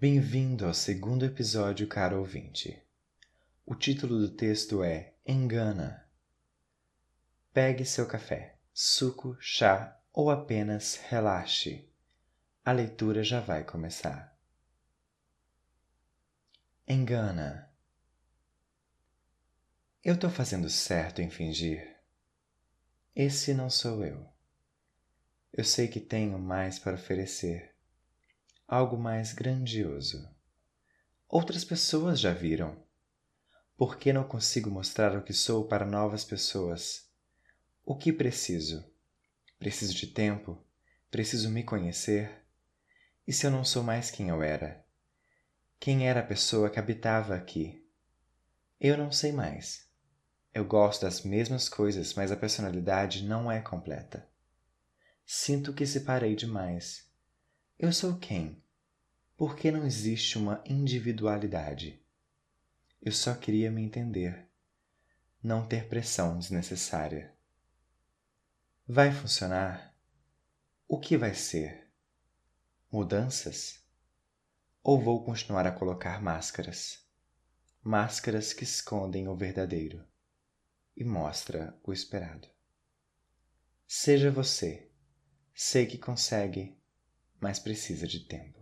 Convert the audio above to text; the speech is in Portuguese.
Bem-vindo ao segundo episódio, caro ouvinte. O título do texto é Engana. Pegue seu café, suco, chá ou apenas relaxe. A leitura já vai começar. Engana. Eu tô fazendo certo em fingir. Esse não sou eu. Eu sei que tenho mais para oferecer algo mais grandioso. Outras pessoas já viram. Por que não consigo mostrar o que sou para novas pessoas? O que preciso? Preciso de tempo? Preciso me conhecer? E se eu não sou mais quem eu era? Quem era a pessoa que habitava aqui? Eu não sei mais. Eu gosto das mesmas coisas, mas a personalidade não é completa. Sinto que separei demais eu sou quem? Por que não existe uma individualidade? Eu só queria me entender, não ter pressão desnecessária. Vai funcionar? O que vai ser? Mudanças? Ou vou continuar a colocar máscaras? Máscaras que escondem o verdadeiro e mostra o esperado. Seja você. Sei que consegue mas precisa de tempo.